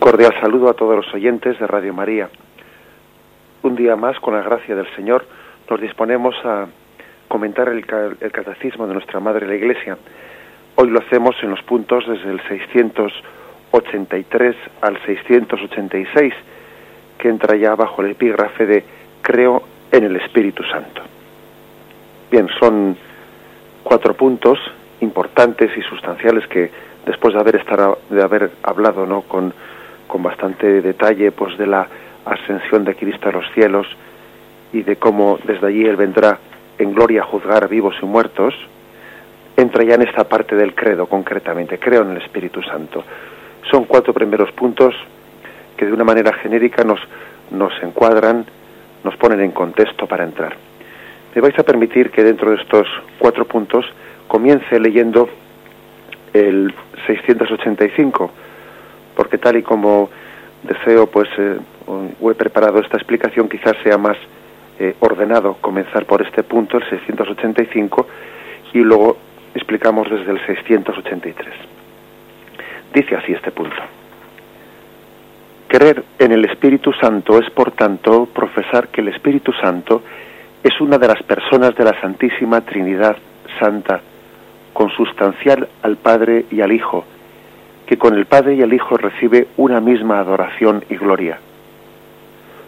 cordial saludo a todos los oyentes de Radio María. Un día más, con la gracia del Señor, nos disponemos a comentar el, catecismo de nuestra Madre la Iglesia. Hoy lo hacemos en los puntos desde el 683 al 686, que entra ya bajo el epígrafe de Creo en el Espíritu Santo. Bien, son cuatro puntos importantes y sustanciales que después de haber estado, de haber hablado no con, con bastante detalle pues de la ascensión de Cristo a los cielos y de cómo desde allí él vendrá en gloria a juzgar vivos y muertos entra ya en esta parte del credo concretamente creo en el Espíritu Santo. Son cuatro primeros puntos que de una manera genérica nos nos encuadran nos ponen en contexto para entrar. Me vais a permitir que dentro de estos cuatro puntos comience leyendo el 685, porque tal y como deseo, pues, eh, he preparado esta explicación, quizás sea más eh, ordenado comenzar por este punto, el 685, y luego explicamos desde el 683. Dice así este punto. Creer en el Espíritu Santo es, por tanto, profesar que el Espíritu Santo es una de las personas de la Santísima Trinidad Santa, consustancial al Padre y al Hijo, que con el Padre y el Hijo recibe una misma adoración y gloria.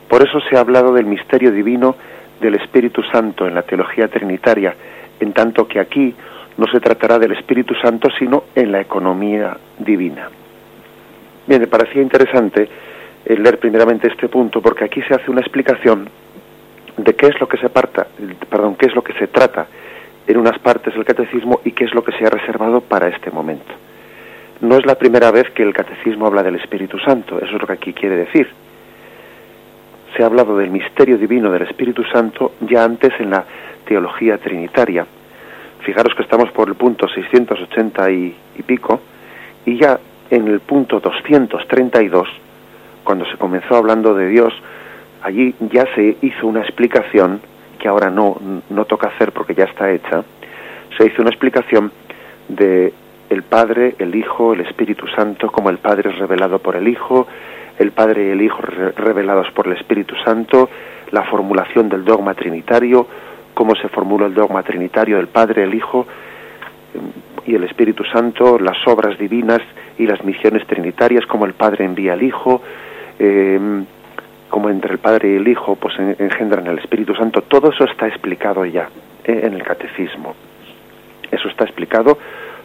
Por eso se ha hablado del misterio divino del Espíritu Santo en la teología trinitaria, en tanto que aquí no se tratará del Espíritu Santo, sino en la economía divina. Bien, me parecía interesante eh, leer primeramente este punto, porque aquí se hace una explicación de qué es lo que se parta, perdón, qué es lo que se trata en unas partes del catecismo y qué es lo que se ha reservado para este momento. No es la primera vez que el catecismo habla del Espíritu Santo, eso es lo que aquí quiere decir. Se ha hablado del misterio divino del Espíritu Santo ya antes en la teología trinitaria. Fijaros que estamos por el punto 680 y, y pico, y ya en el punto 232, cuando se comenzó hablando de Dios, allí ya se hizo una explicación que ahora no, no toca hacer porque ya está hecha, se hizo una explicación de el Padre, el Hijo, el Espíritu Santo, como el Padre es revelado por el Hijo, el Padre y el Hijo revelados por el Espíritu Santo, la formulación del dogma trinitario, cómo se formula el dogma trinitario del Padre, el Hijo mm, y el Espíritu Santo, las obras divinas y las misiones trinitarias, como el Padre envía al Hijo, eh, como entre el Padre y el Hijo pues engendran el Espíritu Santo, todo eso está explicado ya eh, en el catecismo. Eso está explicado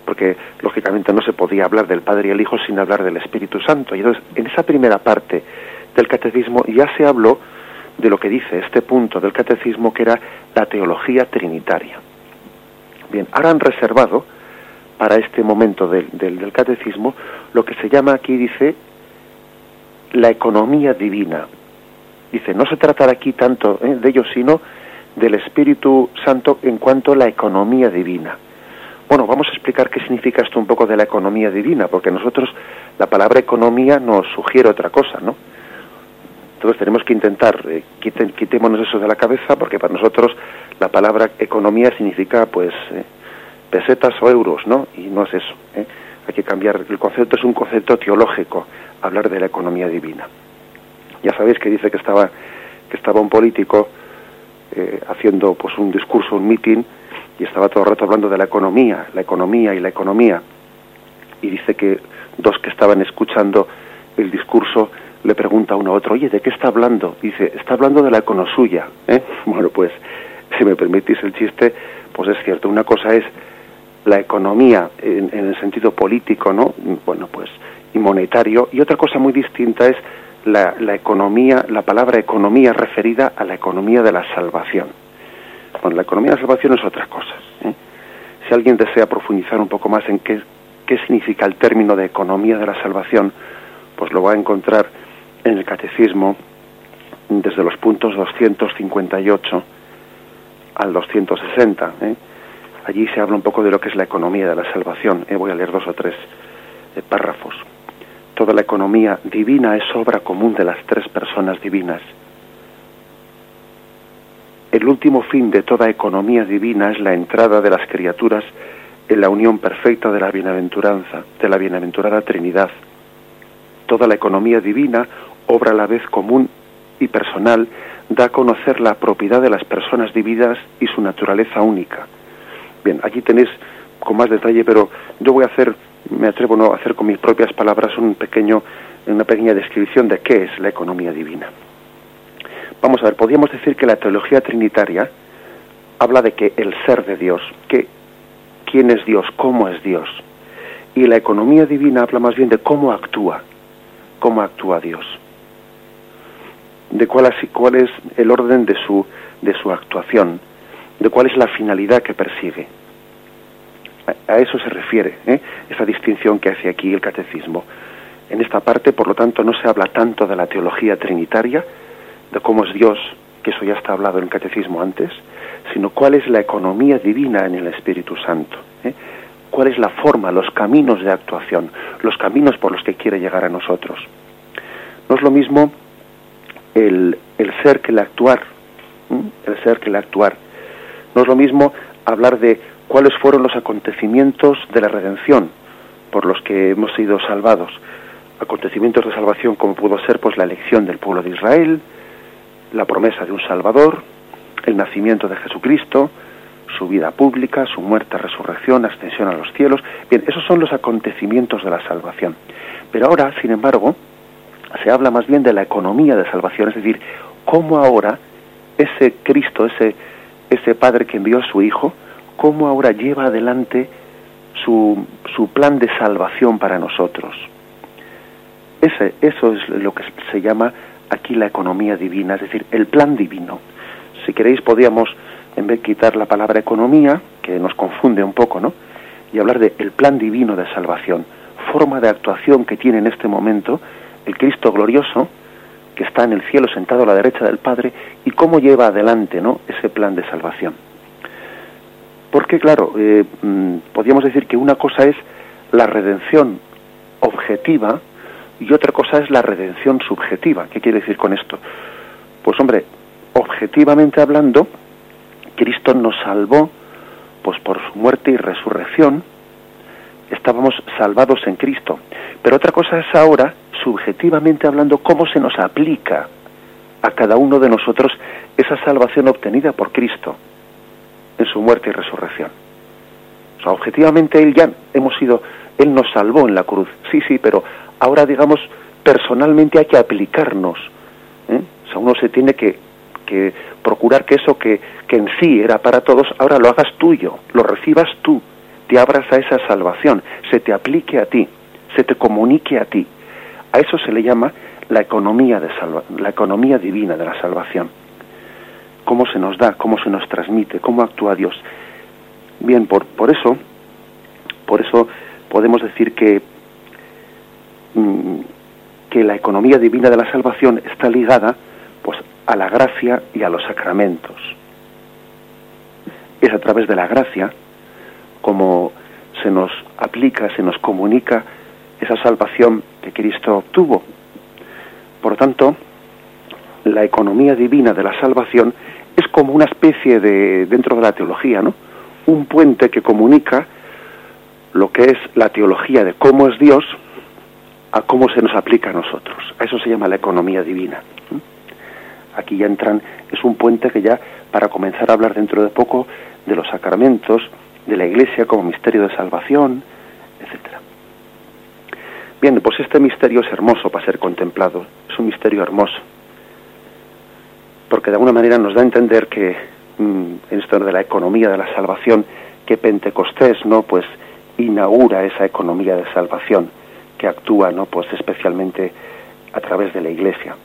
porque lógicamente no se podía hablar del Padre y el Hijo sin hablar del Espíritu Santo. Y entonces, en esa primera parte del catecismo ya se habló de lo que dice este punto del catecismo, que era la teología trinitaria. Bien, ahora han reservado para este momento del, del catecismo lo que se llama aquí, dice, la economía divina. Dice, no se trata aquí tanto eh, de ellos, sino del Espíritu Santo en cuanto a la economía divina. Bueno, vamos a explicar qué significa esto un poco de la economía divina, porque nosotros la palabra economía nos sugiere otra cosa, ¿no? Entonces tenemos que intentar, eh, quitémonos eso de la cabeza, porque para nosotros la palabra economía significa, pues, eh, pesetas o euros, ¿no? Y no es eso. ¿eh? Hay que cambiar, el concepto es un concepto teológico, hablar de la economía divina. Ya sabéis que dice que estaba, que estaba un político eh, haciendo pues un discurso, un meeting, y estaba todo el rato hablando de la economía, la economía y la economía. Y dice que dos que estaban escuchando el discurso le pregunta uno a otro, oye, ¿de qué está hablando? Dice, está hablando de la econosuya. ¿eh? Bueno, pues, si me permitís el chiste, pues es cierto, una cosa es la economía en, en el sentido político, ¿no? Bueno, pues, y monetario, y otra cosa muy distinta es la, economía, la palabra economía referida a la economía de la salvación. Bueno, la economía de la salvación es otra cosa. ¿eh? Si alguien desea profundizar un poco más en qué, qué significa el término de economía de la salvación, pues lo va a encontrar en el catecismo desde los puntos 258 al 260. ¿eh? Allí se habla un poco de lo que es la economía de la salvación. ¿eh? Voy a leer dos o tres párrafos. Toda la economía divina es obra común de las tres personas divinas. El último fin de toda economía divina es la entrada de las criaturas en la unión perfecta de la bienaventuranza, de la bienaventurada Trinidad. Toda la economía divina, obra a la vez común y personal, da a conocer la propiedad de las personas divinas y su naturaleza única. Bien, aquí tenéis con más detalle, pero yo voy a hacer, me atrevo a hacer con mis propias palabras un pequeño, una pequeña descripción de qué es la economía divina. Vamos a ver, podríamos decir que la teología trinitaria habla de que el ser de Dios, que quién es Dios, cómo es Dios. Y la economía divina habla más bien de cómo actúa, cómo actúa Dios. De cuál, cuál es el orden de su, de su actuación, de cuál es la finalidad que persigue. A, eso se refiere ¿eh? esa distinción que hace aquí el catecismo. En esta parte, por lo tanto, no se habla tanto de la teología trinitaria, de cómo es Dios, que eso ya está hablado en el catecismo antes, sino cuál es la economía divina en el Espíritu Santo. ¿eh? cuál es la forma, los caminos de actuación, los caminos por los que quiere llegar a nosotros. No es lo mismo el, ser que el actuar, el ser que el actuar. No es lo mismo hablar de cuáles fueron los acontecimientos de la redención por los que hemos sido salvados. Acontecimientos de salvación como pudo ser pues la elección del pueblo de Israel, la promesa de un Salvador, el nacimiento de Jesucristo, su vida pública, su muerte, resurrección, ascensión a los cielos. Bien, esos son los acontecimientos de la salvación. Pero ahora, sin embargo, se habla más bien de la economía de salvación, es decir, cómo ahora ese Cristo, ese, ese Padre que envió a su Hijo, cómo ahora lleva adelante su, su plan de salvación para nosotros. Ese, eso es lo que se llama aquí la economía divina, es decir, el plan divino. Si queréis, podríamos en vez de quitar la palabra economía, que nos confunde un poco, ¿no? Y hablar de el plan divino de salvación, forma de actuación que tiene en este momento el Cristo glorioso, que está en el cielo sentado a la derecha del Padre, y cómo lleva adelante, ¿no? Ese plan de salvación. Porque, claro, eh, mm, podríamos decir que una cosa es la redención objetiva y otra cosa es la redención subjetiva. ¿Qué quiere decir con esto? Pues hombre, objetivamente hablando, Cristo nos salvó, pues por su muerte y resurrección, estábamos salvados en Cristo. Pero otra cosa es ahora, subjetivamente hablando, cómo se nos aplica a cada uno de nosotros esa salvación obtenida por Cristo en su muerte y resurrección. O sea, objetivamente Él ya hemos sido, Él nos salvó en la cruz, sí, sí, pero ahora digamos, personalmente hay que aplicarnos. ¿eh? O sea, uno se tiene que que procurar que eso que, que en sí era para todos, ahora lo hagas tuyo, lo recibas tú, te abras a esa salvación, se te aplique a ti, se te comunique a ti. A eso se le llama la economía, de salva la economía divina de la salvación. Cómo se nos da, cómo se nos transmite, cómo actúa Dios. Bien, por, por eso, por eso podemos decir que, que la economía divina de la salvación está ligada pues a la gracia y a los sacramentos. Es a través de la gracia como se nos aplica, se nos comunica esa salvación que Cristo obtuvo. Por tanto, la economía divina de la salvación es como una especie de, dentro de la teología, ¿no? Un puente que comunica lo que es la teología de cómo es Dios a cómo se nos aplica a nosotros. A eso se llama la economía divina aquí ya entran, es un puente que ya para comenzar a hablar dentro de poco de los sacramentos, de la Iglesia como misterio de salvación, etcétera. Bien, pues este misterio es hermoso para ser contemplado, es un misterio hermoso, porque de alguna manera nos da a entender que mm, en esto de la economía de la salvación, que Pentecostés, ¿no? Pues inaugura esa economía de salvación que actúa, ¿no? Pues especialmente a través de la Iglesia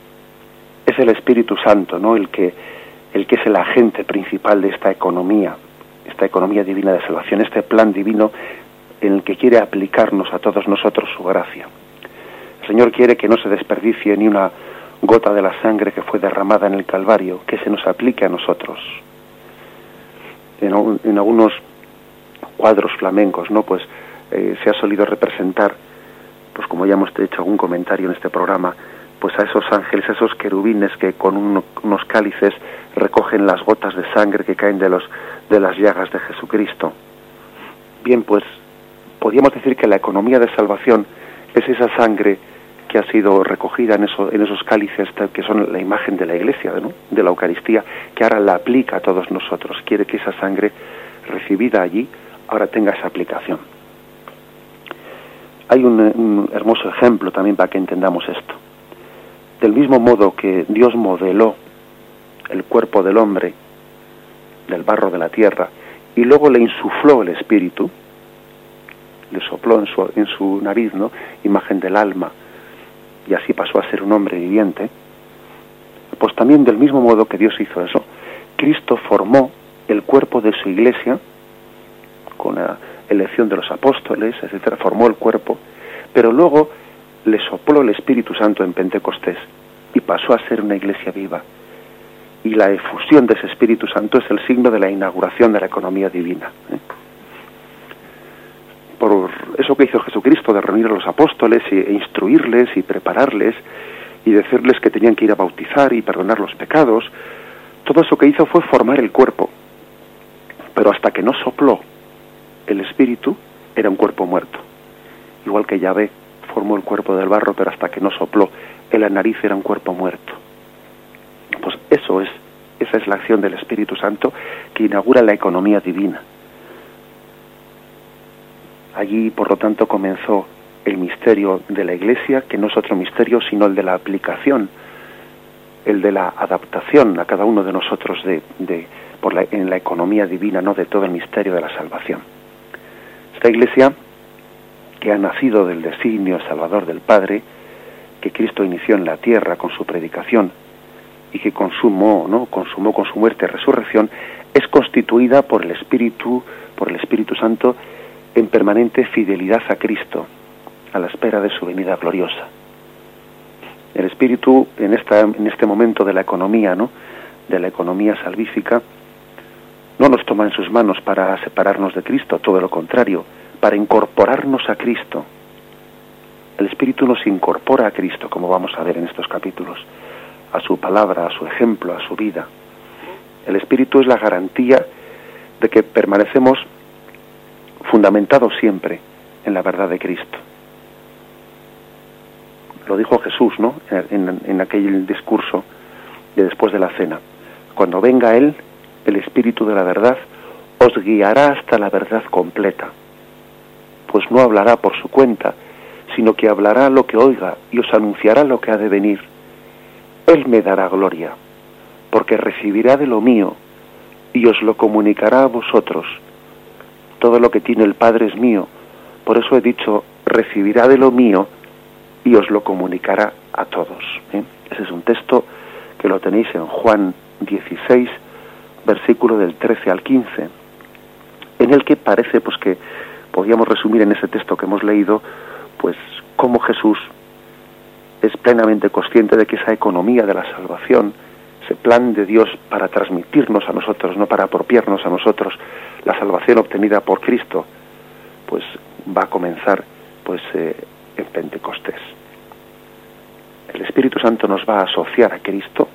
es el Espíritu Santo, ¿no? El que, el que es el agente principal de esta economía, esta economía divina de salvación, este plan divino en el que quiere aplicarnos a todos nosotros su gracia. El Señor quiere que no se desperdicie ni una gota de la sangre que fue derramada en el Calvario, que se nos aplique a nosotros. En, en algunos cuadros flamencos, ¿no? Pues eh, se ha solido representar, pues como ya hemos hecho algún comentario en este programa, pues a esos ángeles, a esos querubines que con unos cálices recogen las gotas de sangre que caen de los de las llagas de Jesucristo. Bien, pues podríamos decir que la economía de salvación es esa sangre que ha sido recogida en, en esos cálices que son la imagen de la Iglesia, ¿no? de la Eucaristía, que ahora la aplica a todos nosotros. Quiere que esa sangre recibida allí ahora tenga esa aplicación. Hay un, hermoso ejemplo también para que entendamos esto. Del mismo modo que Dios modeló el cuerpo del hombre del barro de la tierra y luego le insufló el espíritu, le sopló en su, en su nariz, ¿no? Imagen del alma, y así pasó a ser un hombre viviente, pues también del mismo modo que Dios hizo eso, Cristo formó el cuerpo de su iglesia, con la elección de los apóstoles, etcétera, formó el cuerpo, pero luego le sopló el Espíritu Santo en Pentecostés y pasó a ser una iglesia viva. Y la efusión de ese Espíritu Santo es el signo de la inauguración de la economía divina. ¿eh? Por eso que hizo Jesucristo de reunir a los apóstoles e instruirles y prepararles y decirles que tenían que ir a bautizar y perdonar los pecados, todo eso que hizo fue formar el cuerpo. Pero hasta que no sopló el espíritu, era un cuerpo muerto. Igual que Yahvé formó el cuerpo del barro, pero hasta que no sopló en la nariz era un cuerpo muerto. Pues eso es, esa es la acción del Espíritu Santo que inaugura la economía divina. Allí, por lo tanto, comenzó el misterio de la Iglesia, que no es otro misterio sino el de la aplicación, el de la adaptación a cada uno de nosotros de, por la, en la economía divina, no de todo el misterio de la salvación. Esta Iglesia, que ha nacido del designio salvador del Padre, que Cristo inició en la tierra con su predicación y que consumó, ¿no? consumó con su muerte y resurrección, es constituida por el Espíritu, por el Espíritu Santo en permanente fidelidad a Cristo, a la espera de su venida gloriosa. El Espíritu, en, esta, en este momento de la economía, ¿no? de la economía salvífica, no nos toma en sus manos para separarnos de Cristo, todo lo contrario, para incorporarnos a Cristo. El Espíritu nos incorpora a Cristo, como vamos a ver en estos capítulos, a su palabra, a su ejemplo, a su vida. El Espíritu es la garantía de que permanecemos fundamentados siempre en la verdad de Cristo lo dijo Jesús, ¿no? En, aquel discurso de después de la cena. Cuando venga Él, el Espíritu de la verdad, os guiará hasta la verdad completa, pues no hablará por su cuenta, sino que hablará lo que oiga y os anunciará lo que ha de venir. Él me dará gloria, porque recibirá de lo mío y os lo comunicará a vosotros. Todo lo que tiene el Padre es mío, por eso he dicho, recibirá de lo mío y os lo comunicará a todos. ¿eh? Ese es un texto que lo tenéis en Juan 16, versículo del 13 al 15, en el que parece pues que podríamos resumir en ese texto que hemos leído, pues cómo Jesús es plenamente consciente de que esa economía de la salvación, ese plan de Dios para transmitirnos a nosotros, no para apropiarnos a nosotros la salvación obtenida por Cristo, pues va a comenzar pues eh, en Pentecostés. El Espíritu Santo nos va a asociar a Cristo,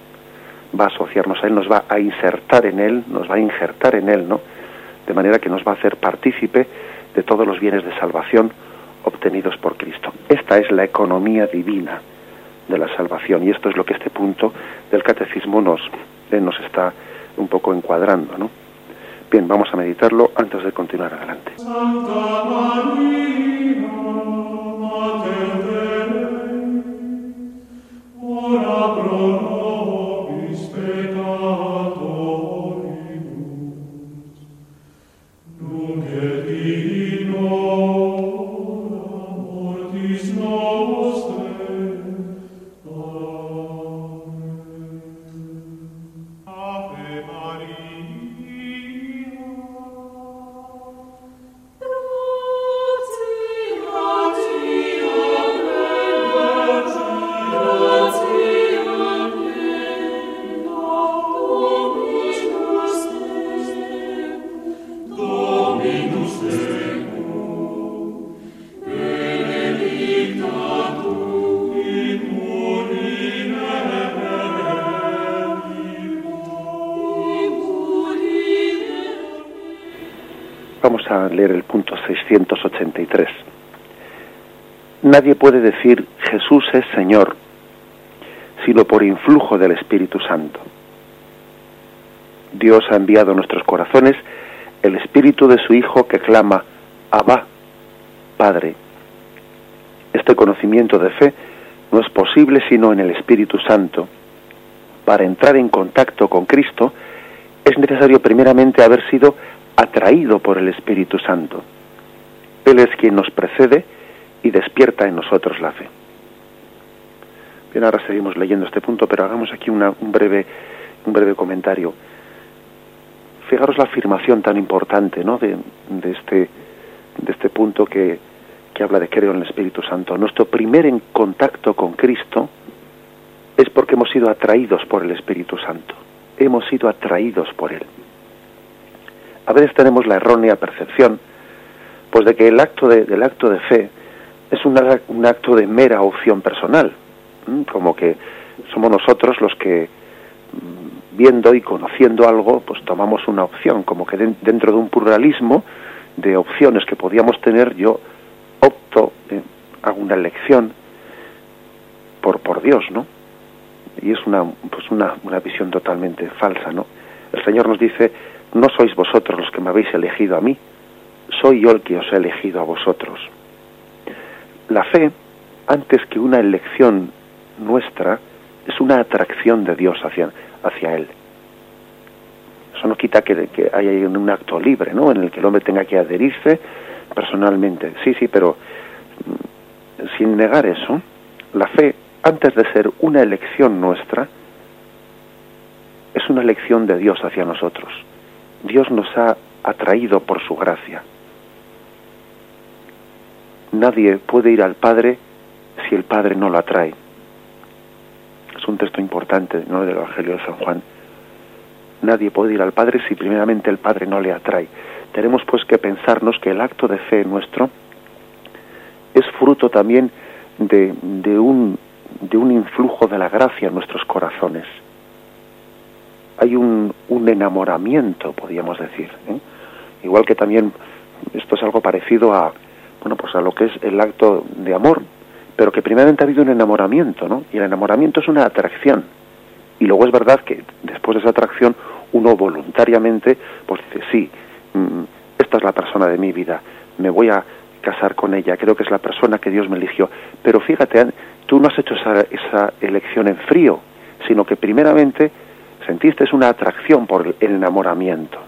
va a asociarnos a Él, nos va a insertar en Él, nos va a injertar en Él, ¿no? De manera que nos va a hacer partícipe de todos los bienes de salvación obtenidos por Cristo. Esta es la economía divina de la salvación y esto es lo que este punto del catecismo nos, eh, nos está un poco encuadrando, ¿no? Bien, vamos a meditarlo antes de continuar adelante. Leer el punto 683. Nadie puede decir Jesús es Señor, sino por influjo del Espíritu Santo. Dios ha enviado a nuestros corazones el Espíritu de su Hijo que clama, Abba, Padre. Este conocimiento de fe no es posible sino en el Espíritu Santo. Para entrar en contacto con Cristo es necesario primeramente haber sido atraído por el Espíritu Santo. Él es quien nos precede y despierta en nosotros la fe. Bien, ahora seguimos leyendo este punto, pero hagamos aquí un, breve, un breve comentario. Fijaros la afirmación tan importante ¿no? de, este, de este punto que, que habla de creo en el Espíritu Santo. Nuestro primer en contacto con Cristo es porque hemos sido atraídos por el Espíritu Santo. Hemos sido atraídos por Él. A veces tenemos la errónea percepción, pues de que el acto de, del acto de fe es un, acto de mera opción personal, como que somos nosotros los que mm, viendo y conociendo algo, pues tomamos una opción, como que dentro de un pluralismo de opciones que podíamos tener, yo opto, eh, hago una elección por, por Dios, ¿no? Y es una, pues una, una visión totalmente falsa, ¿no? El Señor nos dice, no sois vosotros los que me habéis elegido a mí, soy yo el que os he elegido a vosotros. La fe, antes que una elección nuestra, es una atracción de Dios hacia, hacia Él. Eso no quita que, que haya un acto libre, ¿no? En el que el hombre tenga que adherirse personalmente. Sí, sí, pero mm, sin negar eso, la fe, antes de ser una elección nuestra, es una elección de Dios hacia nosotros. Dios nos ha atraído por su gracia. Nadie puede ir al Padre si el Padre no lo atrae. Es un texto importante ¿no? del Evangelio de San Juan. Nadie puede ir al Padre si primeramente el Padre no le atrae tenemos pues que pensarnos que el acto de fe nuestro es fruto también de, de, un, de un influjo de la gracia en nuestros corazones. Hay un, un enamoramiento, podríamos decir. ¿eh? Igual que también esto es algo parecido a, bueno, pues a lo que es el acto de amor, pero que primeramente ha habido un enamoramiento, ¿no? Y el enamoramiento es una atracción. Y luego es verdad que después de esa atracción uno voluntariamente pues dice, sí, Mm, esta es la persona de mi vida, me voy a casar con ella, creo que es la persona que Dios me eligió. Pero fíjate, tú no has hecho esa, esa elección en frío, sino que primeramente sentiste una atracción por el enamoramiento.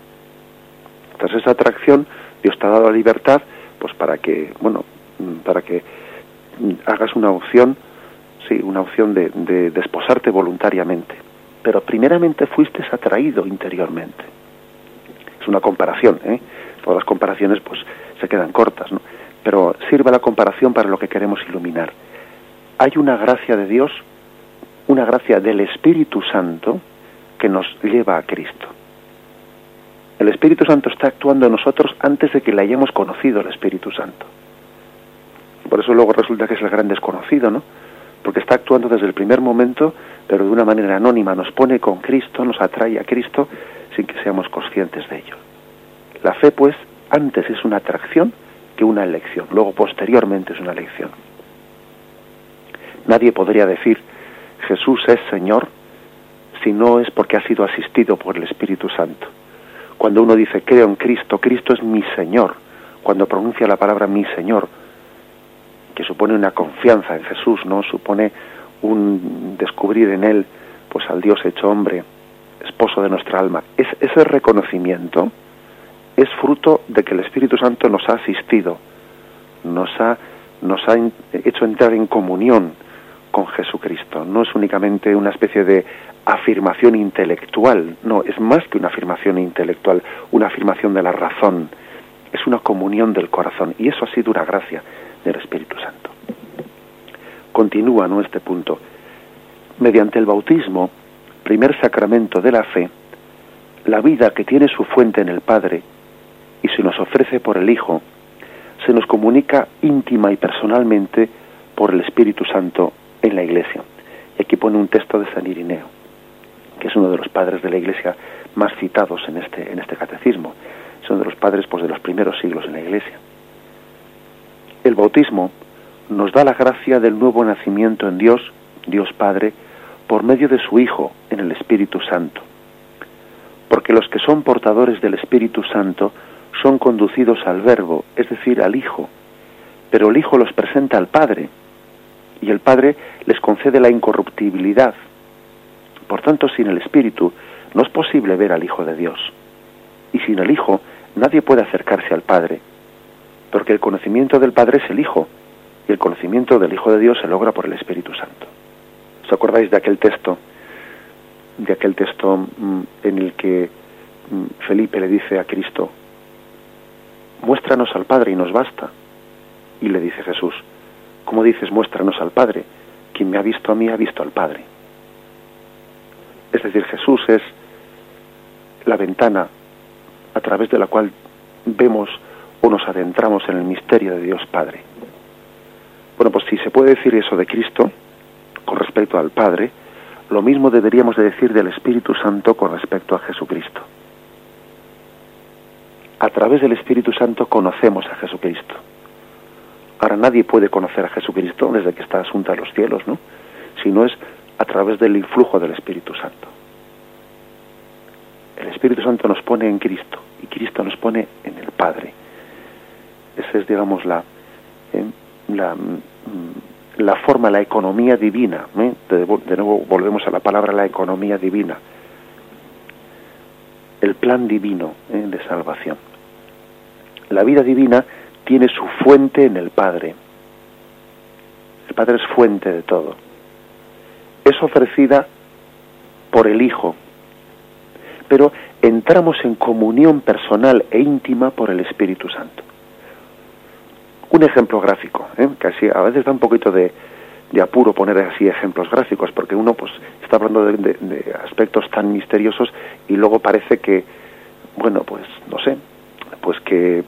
Tras esa atracción, Dios te ha dado la libertad, pues para que, bueno, para que hagas una opción, sí, una opción de, de desposarte voluntariamente. Pero primeramente fuiste atraído interiormente es una comparación, ¿eh? todas las comparaciones pues se quedan cortas, ¿no? pero sirve la comparación para lo que queremos iluminar. Hay una gracia de Dios, una gracia del Espíritu Santo que nos lleva a Cristo. El Espíritu Santo está actuando en nosotros antes de que le hayamos conocido el Espíritu Santo. Por eso luego resulta que es el gran desconocido, ¿no? Porque está actuando desde el primer momento, pero de una manera anónima, nos pone con Cristo, nos atrae a Cristo sin que seamos conscientes de ello. La fe, pues, antes es una atracción que una elección, luego posteriormente es una elección. Nadie podría decir Jesús es Señor si no es porque ha sido asistido por el Espíritu Santo. Cuando uno dice creo en Cristo, Cristo es mi Señor, cuando pronuncia la palabra mi Señor, que supone una confianza en Jesús, ¿no? Supone un descubrir en él pues al Dios hecho hombre, esposo de nuestra alma. Es, ese reconocimiento es fruto de que el Espíritu Santo nos ha asistido, nos ha, nos ha hecho entrar en comunión con Jesucristo. No es únicamente una especie de afirmación intelectual, no, es más que una afirmación intelectual, una afirmación de la razón, es una comunión del corazón y eso ha sido una gracia del Espíritu Santo. Continúa ¿no? este punto. Mediante el bautismo, primer sacramento de la fe, la vida que tiene su fuente en el Padre y se nos ofrece por el Hijo, se nos comunica íntima y personalmente por el Espíritu Santo en la Iglesia. Y aquí pone un texto de San Irineo, que es uno de los padres de la Iglesia más citados en este, en este catecismo. Es uno de los padres pues, de los primeros siglos en la Iglesia. El bautismo nos da la gracia del nuevo nacimiento en Dios, Dios Padre, por medio de su Hijo en el Espíritu Santo. Porque los que son portadores del Espíritu Santo son conducidos al Verbo, es decir, al Hijo, pero el Hijo los presenta al Padre, y el Padre les concede la incorruptibilidad. Por tanto, sin el Espíritu no es posible ver al Hijo de Dios. Y sin el Hijo nadie puede acercarse al Padre, porque el conocimiento del Padre es el Hijo, y el conocimiento del Hijo de Dios se logra por el Espíritu Santo. ¿Os acordáis de aquel texto, de aquel texto mm, en el que mm, Felipe le dice a Cristo, muéstranos al Padre y nos basta? Y le dice Jesús, ¿cómo dices muéstranos al Padre? Quien me ha visto a mí ha visto al Padre. Es decir, Jesús es la ventana a través de la cual vemos o nos adentramos en el misterio de Dios Padre. Bueno, pues si se puede decir eso de Cristo con respecto al Padre, lo mismo deberíamos de decir del Espíritu Santo con respecto a Jesucristo. A través del Espíritu Santo conocemos a Jesucristo. Ahora nadie puede conocer a Jesucristo desde que está asunto a los cielos, ¿no? Si no es a través del influjo del Espíritu Santo. El Espíritu Santo nos pone en Cristo y Cristo nos pone en el Padre. Esa es, digamos, la, eh, la, mm, la, forma, la economía divina. ¿eh? De, nuevo volvemos a la palabra la economía divina. El plan divino ¿eh? de salvación. La vida divina tiene su fuente en el Padre. El Padre es fuente de todo. Es ofrecida por el Hijo, pero entramos en comunión personal e íntima por el Espíritu Santo. Un ejemplo gráfico, ¿eh? que así a veces da un poquito de, apuro poner así ejemplos gráficos, porque uno pues está hablando de, de, aspectos tan misteriosos y luego parece que, bueno, pues no sé, pues que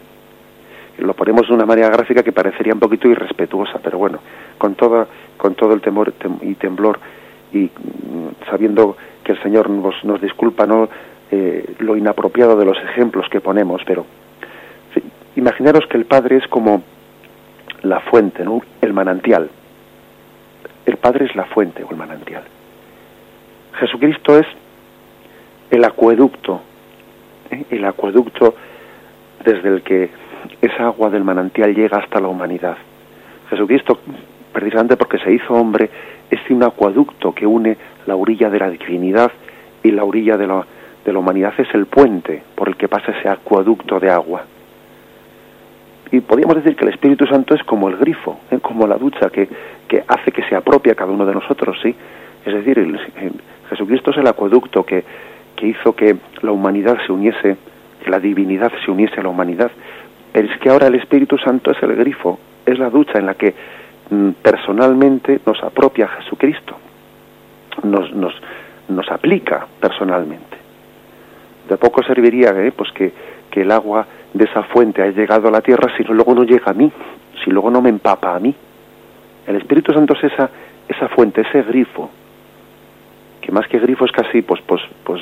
lo ponemos de una manera gráfica que parecería un poquito irrespetuosa, pero bueno, con toda, con todo el temor y temblor y mm, sabiendo que el Señor nos, nos disculpa no eh, lo inapropiado de los ejemplos que ponemos, pero imaginaros que el Padre es como la fuente, ¿no? el manantial. El Padre es la fuente o el manantial. Jesucristo es el acueducto, ¿eh? el acueducto desde el que esa agua del manantial llega hasta la humanidad. Jesucristo, precisamente porque se hizo hombre, es un acueducto que une la orilla de la divinidad y la orilla de la, de la humanidad es el puente por el que pasa ese acueducto de agua. Y podríamos decir que el Espíritu Santo es como el grifo, ¿eh? como la ducha que, que hace que se apropie a cada uno de nosotros, ¿sí? Es decir, el, Jesucristo es el acueducto que, que hizo que la humanidad se uniese, que la divinidad se uniese a la humanidad. Es que ahora el Espíritu Santo es el grifo, es la ducha en la que mm, personalmente nos apropia Jesucristo, nos, nos, nos aplica personalmente. De poco serviría ¿eh? pues que, que el agua de esa fuente haya llegado a la tierra si luego no llega a mí, si luego no me empapa a mí. El Espíritu Santo es esa, esa fuente, ese grifo, que más que grifo es casi pues, pues, pues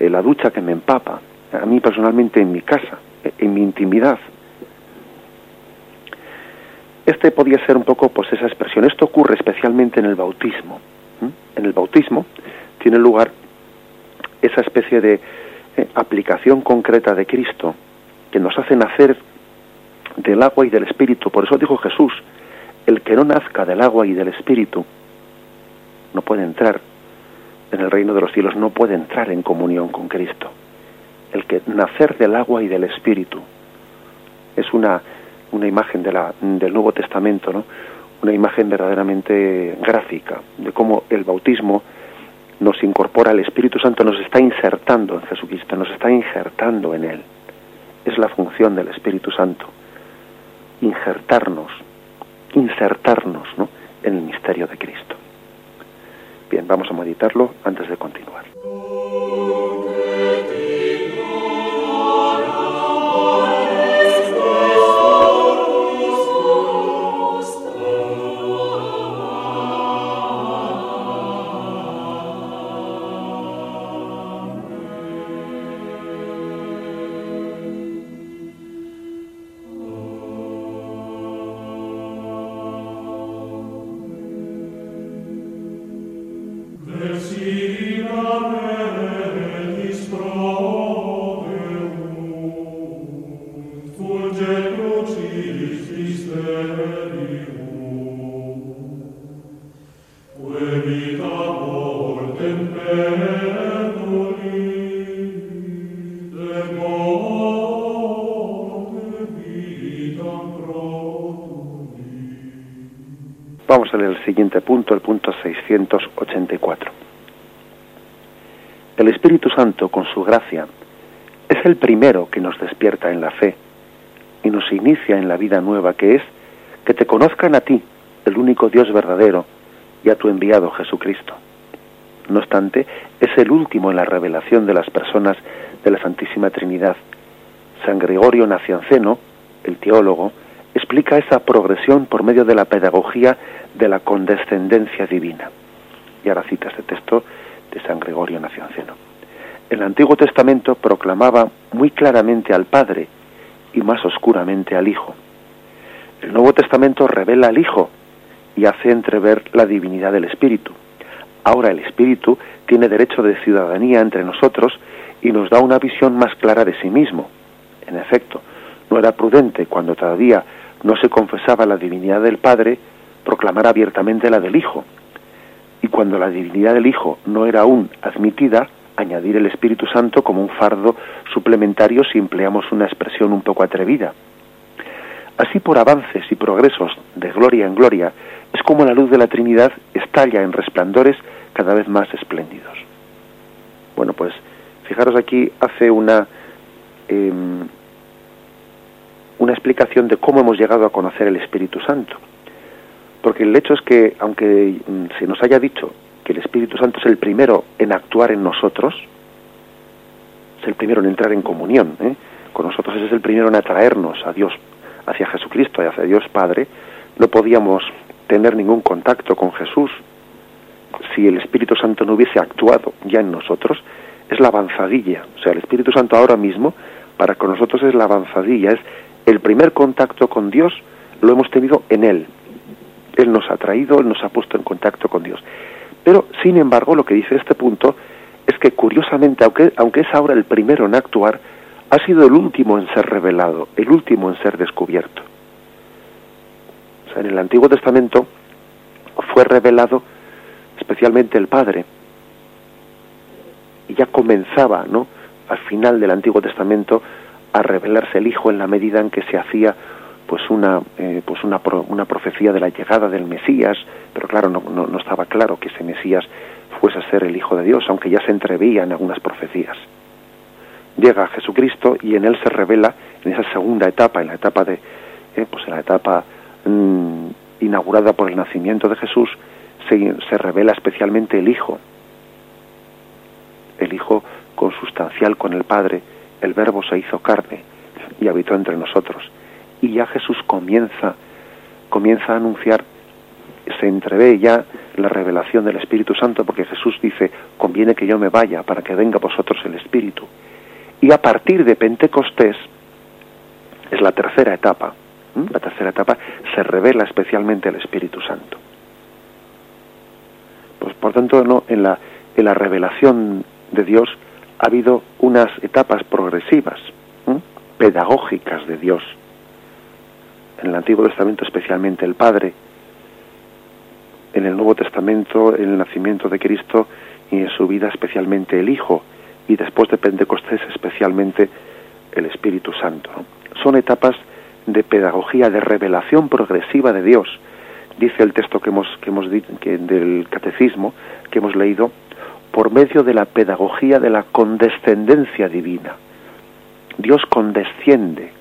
eh, la ducha que me empapa, a mí personalmente en mi casa, en mi intimidad. Este podría ser un poco pues esa expresión. Esto ocurre especialmente en el bautismo. En el bautismo tiene lugar esa especie de eh, aplicación concreta de Cristo que nos hace nacer del agua y del espíritu. Por eso dijo Jesús, el que no nazca del agua y del espíritu no puede entrar en el reino de los cielos, no puede entrar en comunión con Cristo. El que nacer del agua y del espíritu es una una imagen de la, del Nuevo Testamento, ¿no? una imagen verdaderamente gráfica de cómo el bautismo nos incorpora, el Espíritu Santo nos está insertando en Jesucristo, nos está injertando en Él. Es la función del Espíritu Santo, injertarnos, insertarnos ¿no? en el misterio de Cristo. Bien, vamos a meditarlo antes de continuar. El punto 684. El Espíritu Santo, con su gracia, es el primero que nos despierta en la fe y nos inicia en la vida nueva que es que te conozcan a ti, el único Dios verdadero, y a tu enviado Jesucristo. No obstante, es el último en la revelación de las personas de la Santísima Trinidad. San Gregorio Nacianceno, el teólogo, explica esa progresión por medio de la pedagogía de la condescendencia divina. Y ahora cita este texto de San Gregorio Nacianceno. El Antiguo Testamento proclamaba muy claramente al Padre y más oscuramente al Hijo. El Nuevo Testamento revela al Hijo y hace entrever la divinidad del Espíritu. Ahora el Espíritu tiene derecho de ciudadanía entre nosotros y nos da una visión más clara de sí mismo. En efecto, no era prudente cuando todavía no se confesaba la divinidad del Padre proclamar abiertamente la del Hijo. Y cuando la divinidad del Hijo no era aún admitida, añadir el Espíritu Santo como un fardo suplementario si empleamos una expresión un poco atrevida. Así por avances y progresos de gloria en gloria, es como la luz de la Trinidad estalla en resplandores cada vez más espléndidos. Bueno, pues fijaros aquí hace una em, una explicación de cómo hemos llegado a conocer el Espíritu Santo. Porque el hecho es que, aunque mm, se nos haya dicho que el Espíritu Santo es el primero en actuar en nosotros, es el primero en entrar en comunión ¿eh? con nosotros, es el primero en atraernos a Dios, hacia Jesucristo y hacia Dios Padre, no podíamos tener ningún contacto con Jesús si el Espíritu Santo no hubiese actuado ya en nosotros, es la avanzadilla. O sea, el Espíritu Santo ahora mismo, para con nosotros es la avanzadilla, es el primer contacto con Dios lo hemos tenido en Él. Él nos ha traído, Él nos ha puesto en contacto con Dios. Pero, sin embargo, lo que dice este punto es que, curiosamente, aunque, aunque es ahora el primero en actuar, ha sido el último en ser revelado, el último en ser descubierto. O sea, en el Antiguo Testamento fue revelado especialmente el Padre. Y ya comenzaba, ¿no? Al final del Antiguo Testamento a revelarse el Hijo en la medida en que se hacía pues una eh, pues una, una profecía de la llegada del Mesías pero claro no, no, estaba claro que ese Mesías fuese a ser el Hijo de Dios aunque ya se entreveía en algunas profecías. Llega Jesucristo y en él se revela en esa segunda etapa en la etapa de eh, pues en la etapa mm, inaugurada por el nacimiento de Jesús se, se revela especialmente el Hijo. El Hijo consustancial con el Padre el verbo se hizo carne y habitó entre nosotros. Y ya Jesús comienza, comienza a anunciar, se entrevé ya la revelación del Espíritu Santo, porque Jesús dice, conviene que yo me vaya para que venga vosotros el Espíritu. Y a partir de Pentecostés, es la tercera etapa, la tercera etapa, se revela especialmente el Espíritu Santo. Pues por tanto, no, en la, en la revelación de Dios ha habido unas etapas progresivas, pedagógicas de Dios. En el Antiguo Testamento especialmente el Padre, en el Nuevo Testamento en el nacimiento de Cristo y en su vida especialmente el Hijo y después de Pentecostés especialmente el Espíritu Santo. Son etapas de pedagogía, de revelación progresiva de Dios. Dice el texto que hemos, que hemos del catecismo que hemos leído, por medio de la pedagogía de la condescendencia divina. Dios condesciende,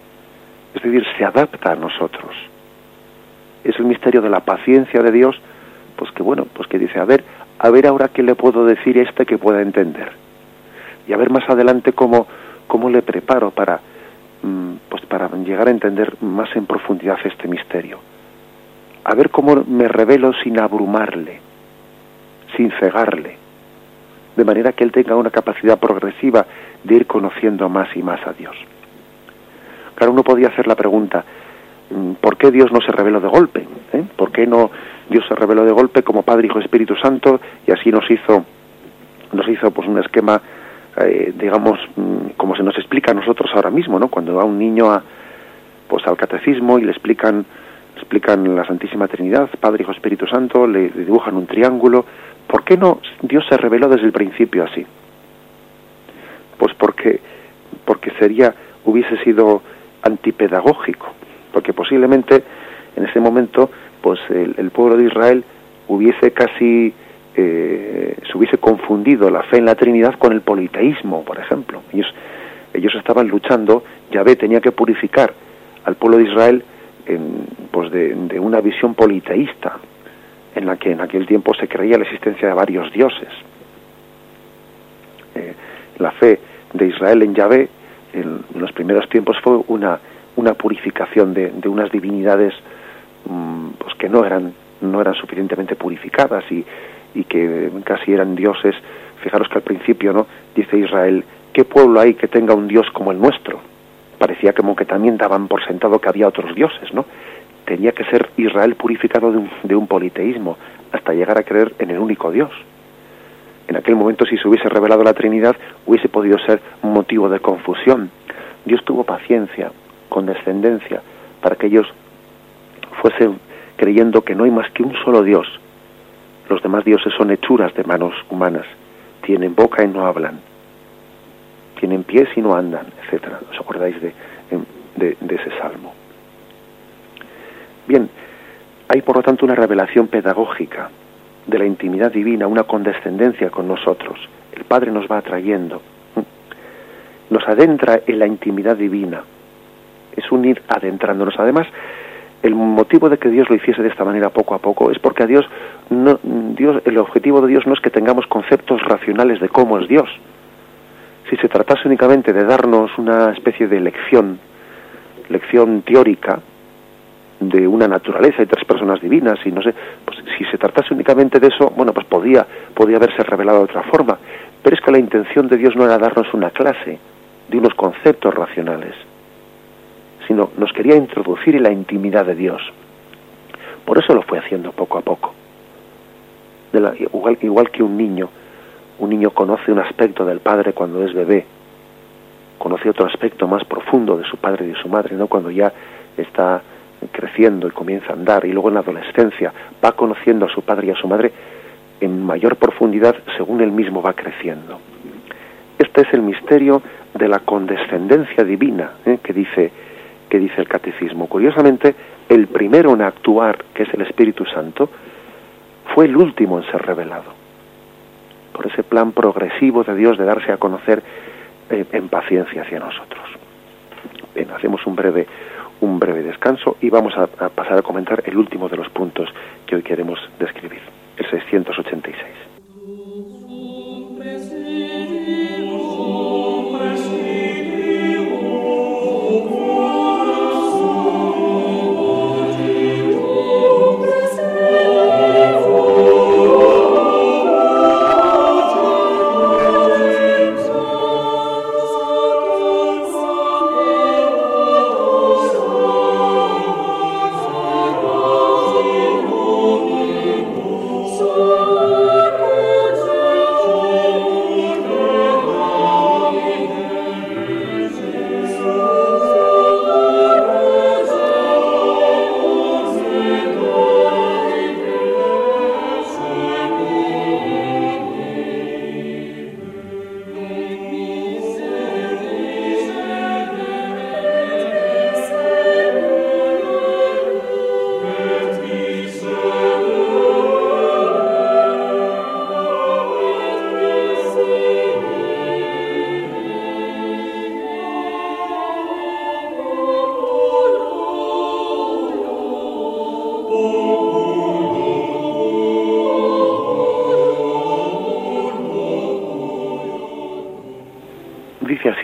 es decir, se adapta a nosotros. Es el misterio de la paciencia de Dios, pues que bueno, pues que dice, a ver, a ver ahora qué le puedo decir a este que pueda entender. Y a ver más adelante cómo, cómo le preparo para, mm, pues para llegar a entender más en profundidad este misterio. A ver cómo me revelo sin abrumarle, sin cegarle de manera que él tenga una capacidad progresiva de ir conociendo más y más a Dios. Claro, uno podía hacer la pregunta, mm, ¿por qué Dios no se reveló de golpe? ¿Eh? ¿Por qué no Dios se reveló de golpe como Padre, Hijo, Espíritu Santo y así nos hizo, nos hizo pues un esquema, eh, digamos, mm, como se nos explica a nosotros ahora mismo, ¿no? Cuando va un niño a, pues al catecismo y le explican explican la Santísima Trinidad, Padre, Hijo, Espíritu Santo, le, dibujan un triángulo, ¿Por qué no Dios se reveló desde el principio así? Pues porque, porque sería, hubiese sido antipedagógico, porque posiblemente en ese momento, pues el, pueblo de Israel hubiese casi eh, se hubiese confundido la fe en la Trinidad con el politeísmo, por ejemplo. Ellos, ellos estaban luchando, Yahvé tenía que purificar al pueblo de Israel en, pues de, de, una visión politeísta, en la que en aquel tiempo se creía la existencia de varios dioses. Eh, la fe de Israel en Yahvé en, los primeros tiempos fue una, una purificación de, de unas divinidades mm, pues que no eran, no eran suficientemente purificadas y, y que casi eran dioses. Fijaros que al principio, ¿no? Dice Israel, ¿qué pueblo hay que tenga un dios como el nuestro? Parecía como que también daban por sentado que había otros dioses, ¿no? Tenía que ser Israel purificado de un, de un politeísmo hasta llegar a creer en el único Dios. En aquel momento, si se hubiese revelado la Trinidad, hubiese podido ser motivo de confusión. Dios tuvo paciencia, condescendencia, para que ellos fuesen creyendo que no hay más que un solo Dios, los demás dioses son hechuras de manos humanas. Tienen boca y no hablan. Tienen pies y no andan, etcétera. ¿Os acordáis de, ese salmo? Bien, hay por lo tanto una revelación pedagógica de la intimidad divina, una condescendencia con nosotros. El Padre nos va atrayendo, nos adentra en la intimidad divina. Es un ir adentrándonos. Además, el motivo de que Dios lo hiciese de esta manera poco a poco es porque a Dios, no, Dios, el objetivo de Dios no es que tengamos conceptos racionales de cómo es Dios. Si se tratase únicamente de darnos una especie de lección, lección teórica de una naturaleza y tres personas divinas y no sé, pues si se tratase únicamente de eso, bueno, pues podía, podía haberse revelado de otra forma. Pero es que la intención de Dios no era darnos una clase de unos conceptos racionales sino nos quería introducir en la intimidad de Dios. Por eso lo fue haciendo poco a poco. igual, igual que un niño, un niño conoce un aspecto del padre cuando es bebé, conoce otro aspecto más profundo de su padre y de su madre, ¿no? Cuando ya está creciendo y comienza a andar y luego en la adolescencia va conociendo a su padre y a su madre en mayor profundidad según él mismo va creciendo. Este es el misterio de la condescendencia divina ¿eh? que dice que dice el catecismo. Curiosamente, el primero en actuar, que es el Espíritu Santo, fue el último en ser revelado. Por ese plan progresivo de Dios de darse a conocer eh, en paciencia hacia nosotros. Bien, hacemos un breve, un breve descanso y vamos a, pasar a comentar el último de los puntos que hoy queremos describir, el 686.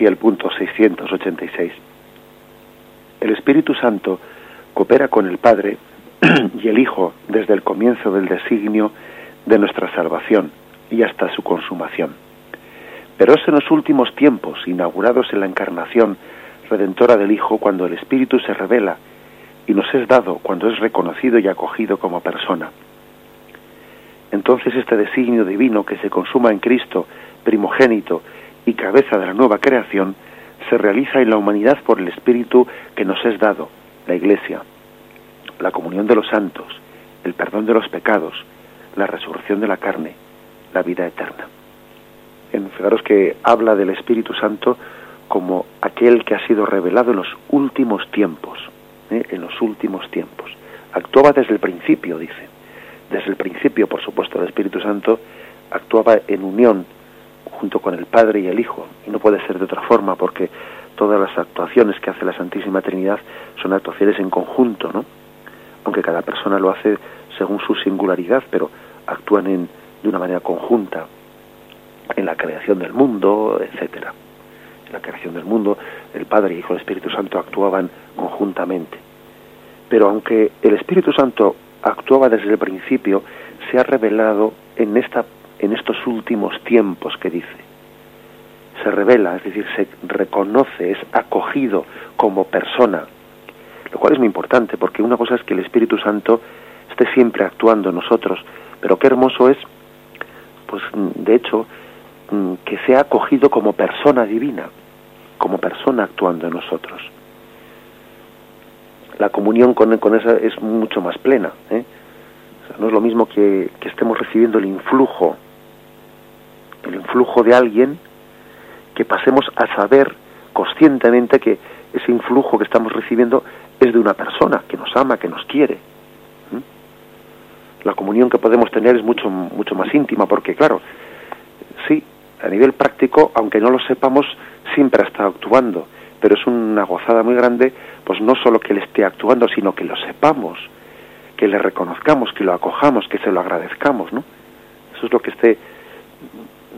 686. El Espíritu Santo coopera con el Padre y el Hijo desde el comienzo del designio de nuestra salvación y hasta su consumación. Pero es en los últimos tiempos, inaugurados en la encarnación redentora del Hijo, cuando el Espíritu se revela y nos es dado cuando es reconocido y acogido como persona. Entonces este designio divino que se consuma en Cristo, primogénito y cabeza de la nueva creación, se realiza en la humanidad por el Espíritu que nos es dado, la Iglesia, la comunión de los santos, el perdón de los pecados, la resurrección de la carne la vida eterna. En, fijaros que habla del Espíritu Santo como aquel que ha sido revelado en los últimos tiempos, ¿eh? en los últimos tiempos. Actuaba desde el principio, dice. Desde el principio, por supuesto, el Espíritu Santo actuaba en unión con el Padre y el Hijo, y no puede ser de otra forma, porque todas las actuaciones que hace la Santísima Trinidad son actuaciones en conjunto, ¿no? Aunque cada persona lo hace según su singularidad, pero actúan en, de una manera conjunta en la creación del mundo, etcétera. En la creación del mundo, el Padre, y Hijo el Espíritu Santo actuaban conjuntamente. Pero aunque el Espíritu Santo actuaba desde el principio, se ha revelado en esta en estos últimos tiempos que dice. Se revela, es decir, se reconoce, es acogido como persona, lo cual es muy importante porque una cosa es que el Espíritu Santo esté siempre actuando en nosotros, pero qué hermoso es, pues de hecho, mm, que sea acogido como persona divina, como persona actuando en nosotros. La comunión con, con esa es mucho más plena. ¿eh? no es lo mismo que, que estemos recibiendo el influjo, el influjo de alguien, que pasemos a saber conscientemente que ese influjo que estamos recibiendo es de una persona que nos ama, que nos quiere. La comunión que podemos tener es mucho, mucho más íntima, porque claro, sí, a nivel práctico, aunque no lo sepamos, siempre estado actuando, pero es una gozada muy grande, pues no solo que él esté actuando, sino que lo sepamos, que le reconozcamos, que lo acojamos, que se lo agradezcamos, ¿no? Eso es lo que este,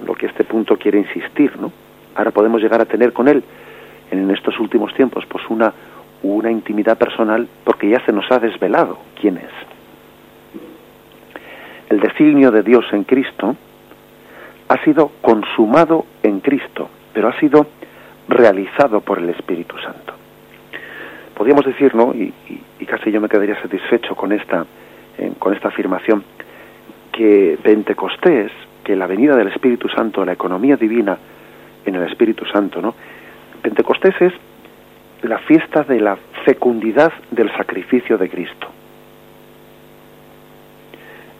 lo que este punto quiere insistir, ¿no? Ahora podemos llegar a tener con él, en estos últimos tiempos, pues una, una intimidad personal, porque ya se nos ha desvelado quién es. El designio de Dios en Cristo ha sido consumado en Cristo, pero ha sido realizado por el Espíritu Santo. Podríamos decir, ¿no? Y, casi yo me quedaría satisfecho con esta, con esta afirmación, que Pentecostés, que la venida del Espíritu Santo, la economía divina en el Espíritu Santo, ¿no? Pentecostés es la fiesta de la fecundidad del sacrificio de Cristo.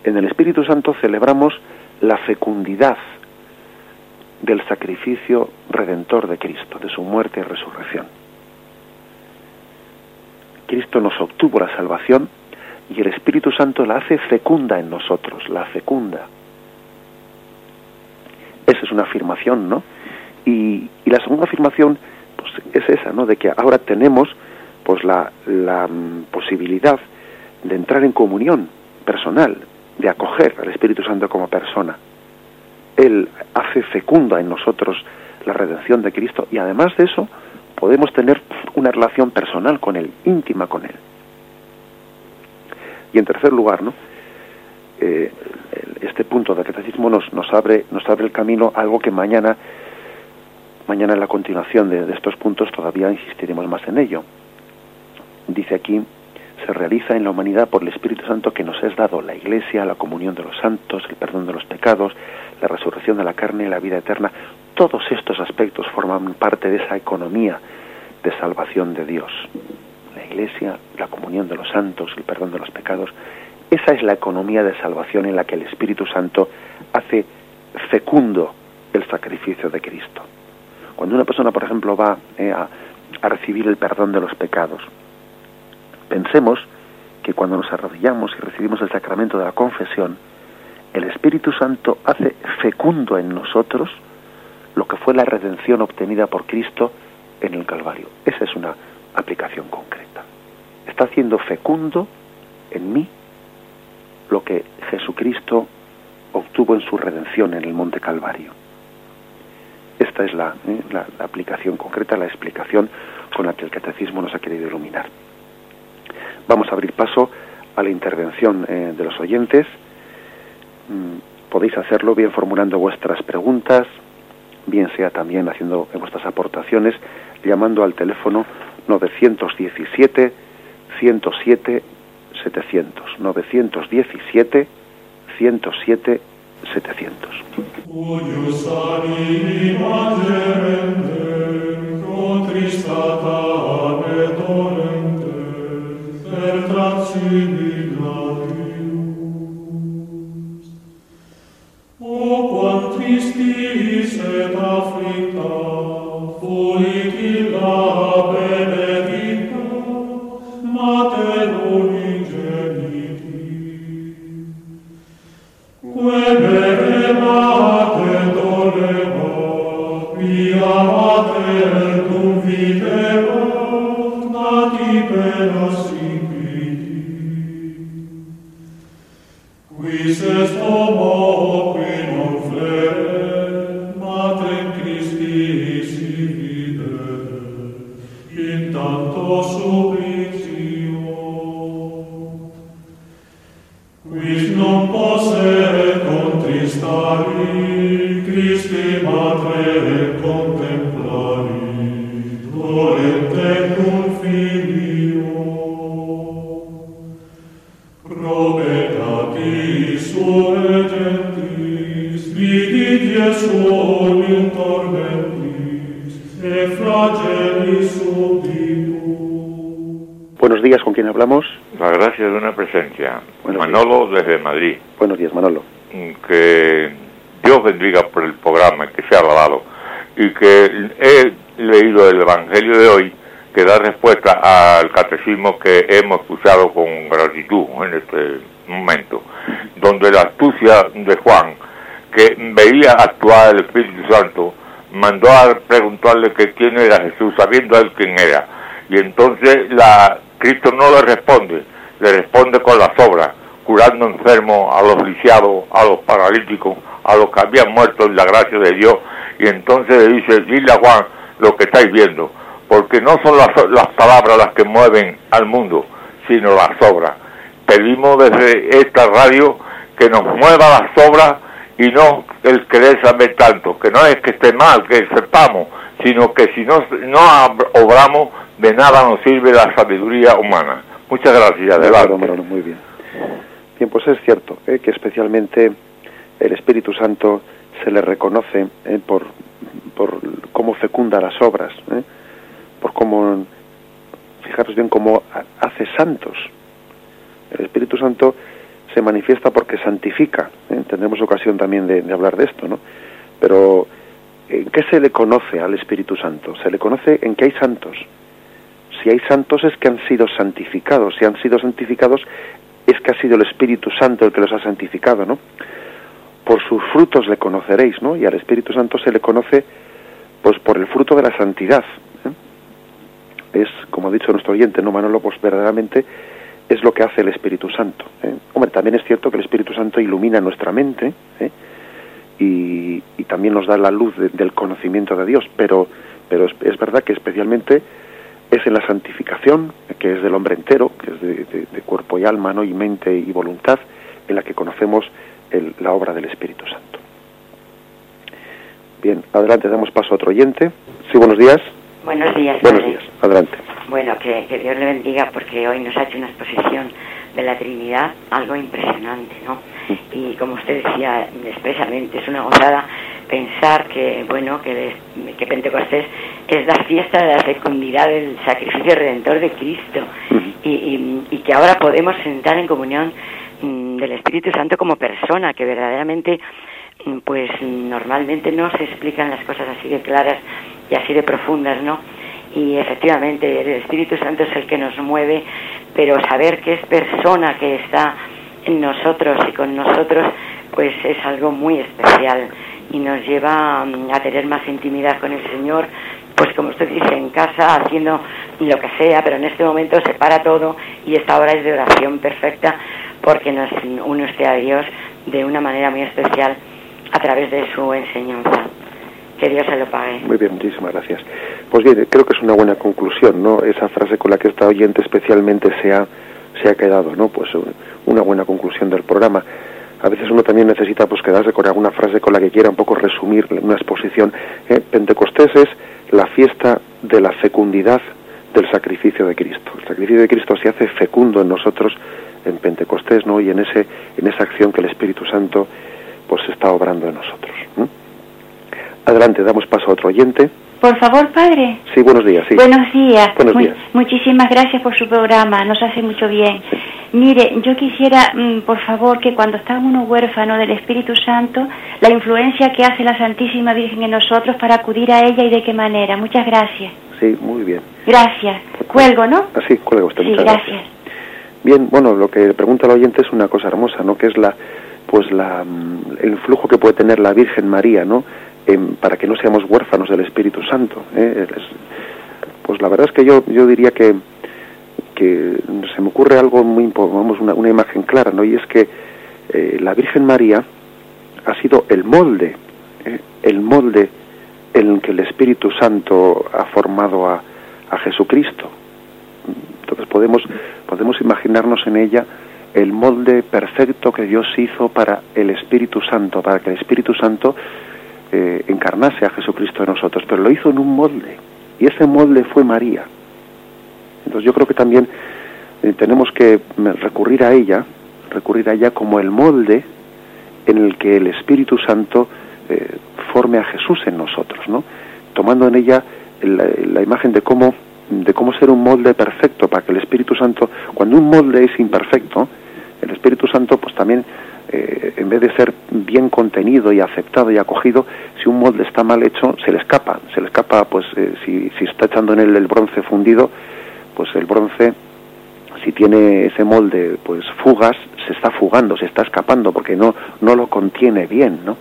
En el Espíritu Santo celebramos la fecundidad del sacrificio redentor de Cristo, de su muerte y resurrección. Cristo nos obtuvo la salvación y el Espíritu Santo la hace fecunda en nosotros, la fecunda. Esa es una afirmación, ¿no? Y, la segunda afirmación pues, es esa, ¿no? De que ahora tenemos pues la, la mm, posibilidad de entrar en comunión personal, de acoger al Espíritu Santo como persona. Él hace fecunda en nosotros la redención de Cristo y además de eso podemos tener una relación personal con Él, íntima con Él. Y en tercer lugar, ¿no? Eh, este punto del catecismo nos, nos, abre, nos abre el camino a algo que mañana, mañana en la continuación de, estos puntos todavía insistiremos más en ello. Dice aquí, se realiza en la humanidad por el Espíritu Santo que nos es dado la Iglesia, la comunión de los santos, el perdón de los pecados, la resurrección de la carne la vida eterna. Todos estos aspectos forman parte de esa economía de salvación de Dios. La Iglesia, la comunión de los santos, el perdón de los pecados. Esa es la economía de salvación en la que el Espíritu Santo hace fecundo el sacrificio de Cristo. Cuando una persona, por ejemplo, va eh, a recibir el perdón de los pecados, Pensemos que cuando nos arrodillamos y recibimos el sacramento de la confesión, el Espíritu Santo hace fecundo en nosotros lo que fue la redención obtenida por Cristo en el Calvario. Esa es una aplicación concreta. Está haciendo fecundo en mí lo que Jesucristo obtuvo en su redención en el Monte Calvario. Esta es la, ¿eh? la aplicación concreta, la explicación con la que el catecismo nos ha querido iluminar. Vamos a abrir paso a la intervención eh, de los oyentes. Mm, podéis hacerlo bien formulando vuestras preguntas, bien sea también haciendo vuestras aportaciones, llamando al teléfono 917 107 700 917 107 700. Buenos desde Madrid. Buenos días, Manolo. Que Dios bendiga por el programa, que sea alabado. Y que he leído el Evangelio de hoy que da respuesta al catecismo que hemos escuchado con gratitud en este momento, donde la astucia de Juan, que veía actuar el Espíritu Santo, mandó a preguntarle que quién era Jesús, sabiendo él quién era. Y entonces la Cristo no le responde, le responde con las obras, curando enfermos, a los lisiados, a los paralíticos, a los que habían muerto en la gracia de Dios. Y entonces le dice, dile a Juan lo que estáis viendo, porque no son las, las palabras las que mueven al mundo, sino las obras. Pedimos desde esta radio que nos mueva las obras y no el querer saber tanto, que no es que esté mal, que sepamos, sino que si no, no obramos, de nada nos sirve la sabiduría humana. Muchas gracias, adelante. muy bien. Bien, pues es cierto ¿eh? que especialmente el Espíritu Santo se le reconoce ¿eh? por, por cómo fecunda las obras, ¿eh? por cómo, fijaros bien, cómo hace santos. El Espíritu Santo se manifiesta porque santifica. Tendremos ocasión también de, de hablar de esto, ¿no? Pero ¿en qué se le conoce al Espíritu Santo? Se le conoce en que hay santos si hay santos es que han sido santificados, si han sido santificados es que ha sido el Espíritu Santo el que los ha santificado, ¿no? Por sus frutos le conoceréis, ¿no? Y al Espíritu Santo se le conoce pues por el fruto de la santidad. ¿eh? Es, como ha dicho nuestro oyente, no Manolo, pues verdaderamente es lo que hace el Espíritu Santo. ¿eh? Hombre, también es cierto que el Espíritu Santo ilumina nuestra mente ¿eh? y, también nos da la luz del conocimiento de Dios, pero, pero es verdad que especialmente es en la santificación, que es del hombre entero, que es de, cuerpo y alma, ¿no? y mente y voluntad, en la que conocemos la obra del Espíritu Santo. Bien, adelante, damos paso a otro oyente. Sí, buenos días. Buenos días. Buenos días, adelante. Bueno, que, que, Dios le bendiga porque hoy nos ha hecho una exposición de la Trinidad, algo impresionante, ¿no? Y como usted decía expresamente, es una gozada pensar que, bueno, que, que Pentecostés es la fiesta de la fecundidad del sacrificio redentor de Cristo y, y, que ahora podemos sentar en comunión mm, del Espíritu Santo como persona, que verdaderamente, mm, pues normalmente no se explican las cosas así de claras y así de profundas, ¿no? Y efectivamente el Espíritu Santo es el que nos mueve, pero saber que es persona que está en nosotros y con nosotros, pues es algo muy especial y nos lleva mm, a tener más intimidad con el Señor, pues como usted dice, en casa, haciendo lo que sea, pero en este momento se para todo y esta hora es de oración perfecta porque nos une usted a Dios de una manera muy especial a través de su enseñanza. Que Dios se lo pague. Muy bien, muchísimas gracias. Pues bien, creo que es una buena conclusión, ¿no? Esa frase con la que esta oyente especialmente se ha, se ha quedado, ¿no? Pues una buena conclusión del programa a veces uno también necesita pues quedarse con alguna frase con la que quiera un poco resumir una exposición. ¿eh? Pentecostés es la fiesta de la fecundidad del sacrificio de Cristo. El sacrificio de Cristo se hace fecundo en nosotros en Pentecostés, ¿no? Y en ese en esa acción que el Espíritu Santo pues está obrando en nosotros. Adelante, damos paso a otro oyente. Por favor, padre. Sí, buenos días. Sí. Buenos días. Buenos días. Muchísimas gracias por su programa, nos hace mucho bien. Mire, yo quisiera, mm, por favor, que cuando está uno huérfano del Espíritu Santo, la influencia que hace la Santísima Virgen en nosotros para acudir a ella y de qué manera. Muchas gracias. Sí, muy bien. Gracias. Cuelgo, ¿no? Así, ah, cuelga usted. Sí, gracias. Bien, bueno, lo que pregunta el oyente es una cosa hermosa, ¿no? Que es la, pues la, mm, el flujo que puede tener la Virgen María, ¿no? Para que no seamos huérfanos del Espíritu Santo. ¿eh? pues la verdad es que yo, yo diría que que se me ocurre algo muy vamos una, una imagen clara no y es que eh, la Virgen María ha sido el molde eh, el molde en que el Espíritu Santo ha formado a, a Jesucristo entonces podemos podemos imaginarnos en ella el molde perfecto que Dios hizo para el Espíritu Santo para que el Espíritu Santo eh, encarnase a Jesucristo en nosotros pero lo hizo en un molde y ese molde fue María entonces yo creo que también eh, tenemos que recurrir a ella, recurrir a ella como el molde en el que el Espíritu Santo eh, forme a Jesús en nosotros, ¿no? Tomando en ella la, imagen de cómo de cómo ser un molde perfecto para que el Espíritu Santo, cuando un molde es imperfecto, el Espíritu Santo pues también eh, en vez de ser bien contenido y aceptado y acogido, si un molde está mal hecho, se le escapa, se le escapa, pues si, si está echando en él el bronce fundido, pues el bronce si tiene ese molde pues fugas se está fugando se está escapando porque no no lo contiene bien no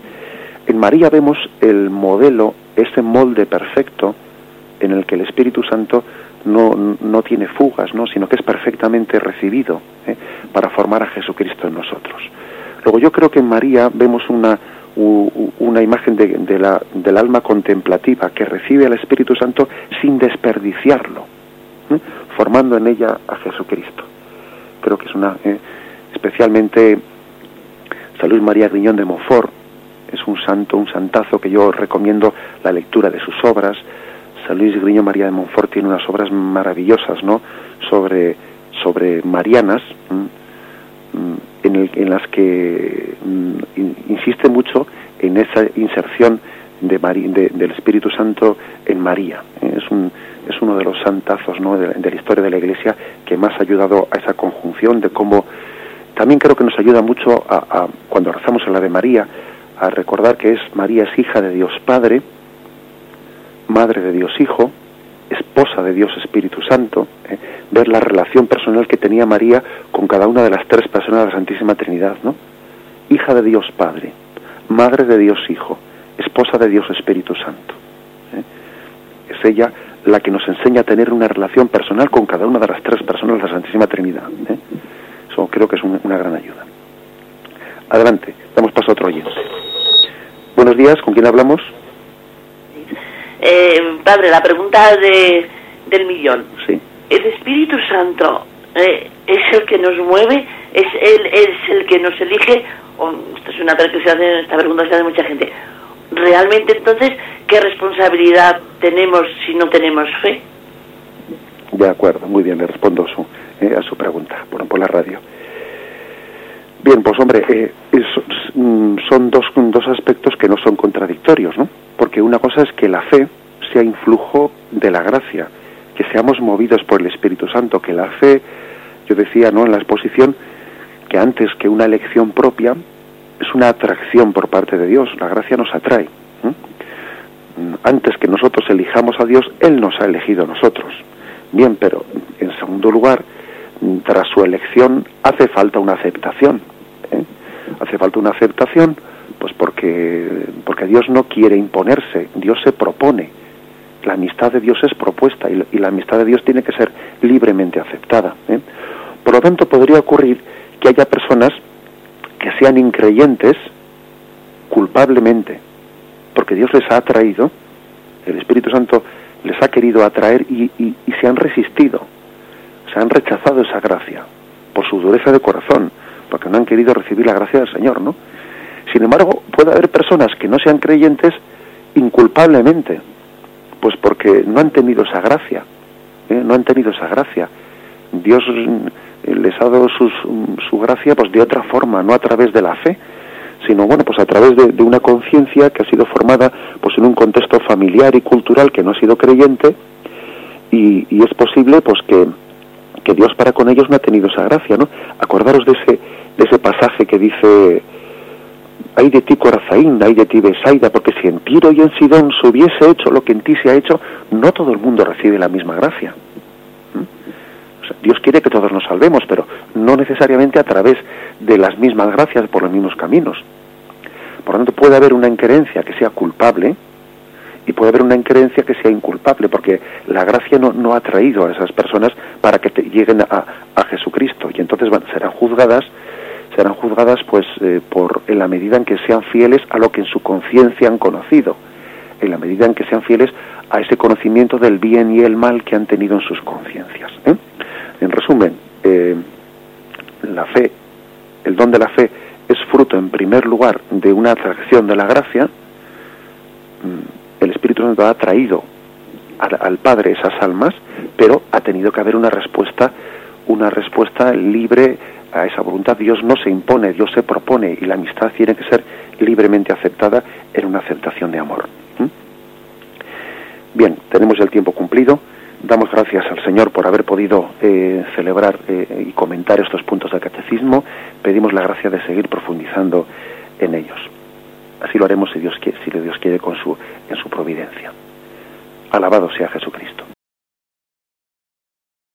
en María vemos el modelo ese molde perfecto en el que el Espíritu Santo no, no tiene fugas no sino que es perfectamente recibido ¿eh? para formar a Jesucristo en nosotros luego yo creo que en María vemos una una imagen de, de la, del alma contemplativa que recibe al Espíritu Santo sin desperdiciarlo ¿eh? formando en ella a Jesucristo. Creo que es una, eh, especialmente San Luis María Griñón de Montfort, es un santo, un santazo que yo recomiendo la lectura de sus obras. San Luis Griñón María de Montfort tiene unas obras maravillosas, ¿no? Sobre, sobre marianas, en, en, las que mm, insiste mucho en esa inserción de, del Espíritu Santo en María. Es un, es uno de los santazos ¿no? de, la historia de la Iglesia que más ha ayudado a esa conjunción de cómo también creo que nos ayuda mucho a, cuando rezamos en la de María a recordar que es María es hija de Dios Padre, madre de Dios Hijo, esposa de Dios Espíritu Santo, ¿eh? ver la relación personal que tenía María con cada una de las tres personas de la Santísima Trinidad, ¿no? Hija de Dios Padre, madre de Dios Hijo, esposa de Dios Espíritu Santo. ¿eh? Es ella la que nos enseña a tener una relación personal con cada una de las tres personas de la Santísima Trinidad. ¿eh? Eso creo que es una gran ayuda. Adelante, damos paso a otro oyente. Buenos días, ¿con quién hablamos? Eh, padre, la pregunta de, del millón. Sí. ¿El Espíritu Santo eh, es el que nos mueve? ¿Es, él, es el que nos elige? O, esta es una esta pregunta se hace mucha gente realmente entonces, ¿qué responsabilidad tenemos si no tenemos fe? De acuerdo, muy bien, le respondo su, eh, a su pregunta por, por la radio. Bien, pues hombre, eh, mm, son dos, dos aspectos que no son contradictorios, ¿no? Porque una cosa es que la fe sea influjo de la gracia, que seamos movidos por el Espíritu Santo, que la fe, yo decía, ¿no? En la exposición, que antes que una elección propia, es una atracción por parte de Dios, la gracia nos atrae. Antes que nosotros elijamos a Dios, Él nos ha elegido a nosotros. Bien, pero en segundo lugar, tras su elección hace falta una aceptación. ¿eh? Hace falta una aceptación, pues porque, porque Dios no quiere imponerse, Dios se propone. La amistad de Dios es propuesta y, la amistad de Dios tiene que ser libremente aceptada. ¿eh? Por lo tanto, podría ocurrir que haya personas que sean increyentes culpablemente, porque Dios les ha atraído, el Espíritu Santo les ha querido atraer y, se han resistido, se han rechazado esa gracia por su dureza de corazón, porque no han querido recibir la gracia del Señor, ¿no? Sin embargo, puede haber personas que no sean creyentes inculpablemente, pues porque no han tenido esa gracia, ¿eh? no han tenido esa gracia. Dios les ha dado su gracia pues de otra forma, no a través de la fe, sino bueno pues a través de, una conciencia que ha sido formada pues en un contexto familiar y cultural que no ha sido creyente y, es posible pues que, que Dios para con ellos no ha tenido esa gracia, ¿no? Acordaros de ese, de ese pasaje que dice, hay de ti Corazaín, hay de ti Besaida, porque si en Tiro y en Sidón se hubiese hecho lo que en ti se ha hecho, no todo el mundo recibe la misma gracia. Dios quiere que todos nos salvemos, pero no necesariamente a través de las mismas gracias por los mismos caminos. Por lo tanto, puede haber una increencia que sea culpable y puede haber una increencia que sea inculpable, porque la gracia no, no ha traído a esas personas para que lleguen a, Jesucristo y entonces van, serán juzgadas serán juzgadas pues eh, por en la medida en que sean fieles a lo que en su conciencia han conocido en la medida en que sean fieles a ese conocimiento del bien y el mal que han tenido en sus conciencias ¿eh? En resumen, eh, la fe, el don de la fe es fruto en primer lugar de una atracción de la gracia. Mm, el Espíritu Santo ha traído al, Padre esas almas, pero ha tenido que haber una respuesta, una respuesta libre a esa voluntad. Dios no se impone, Dios se propone y la amistad tiene que ser libremente aceptada en una aceptación de amor. Bien, tenemos el tiempo cumplido. Damos gracias al Señor por haber podido eh, celebrar eh, y comentar estos puntos del catecismo. Pedimos la gracia de seguir profundizando en ellos. Así lo haremos si Dios quiere, si Dios quiere con su, en su providencia. Alabado sea Jesucristo.